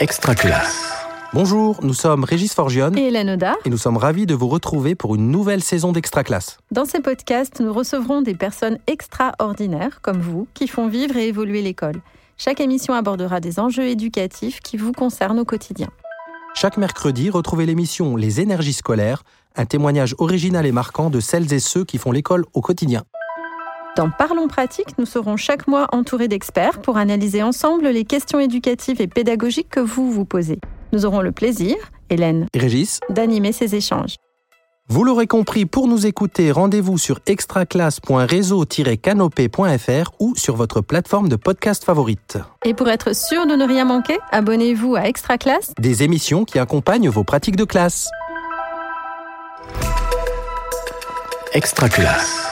Extra classe. Bonjour, nous sommes Régis Forgione et Hélène Oda. et nous sommes ravis de vous retrouver pour une nouvelle saison d'Extra classe. Dans ces podcasts, nous recevrons des personnes extraordinaires, comme vous, qui font vivre et évoluer l'école. Chaque émission abordera des enjeux éducatifs qui vous concernent au quotidien. Chaque mercredi, retrouvez l'émission Les énergies scolaires, un témoignage original et marquant de celles et ceux qui font l'école au quotidien. Dans Parlons pratique, nous serons chaque mois entourés d'experts pour analyser ensemble les questions éducatives et pédagogiques que vous vous posez. Nous aurons le plaisir, Hélène, Et Régis, d'animer ces échanges. vous l'aurez compris, pour nous écouter, rendez-vous sur extraclasse.réseau-canopé.fr ou sur votre plateforme de podcast favorite. Et pour être sûr de ne rien manquer, abonnez-vous à Extra Classe Des émissions qui accompagnent vos pratiques de classe. Extra classe.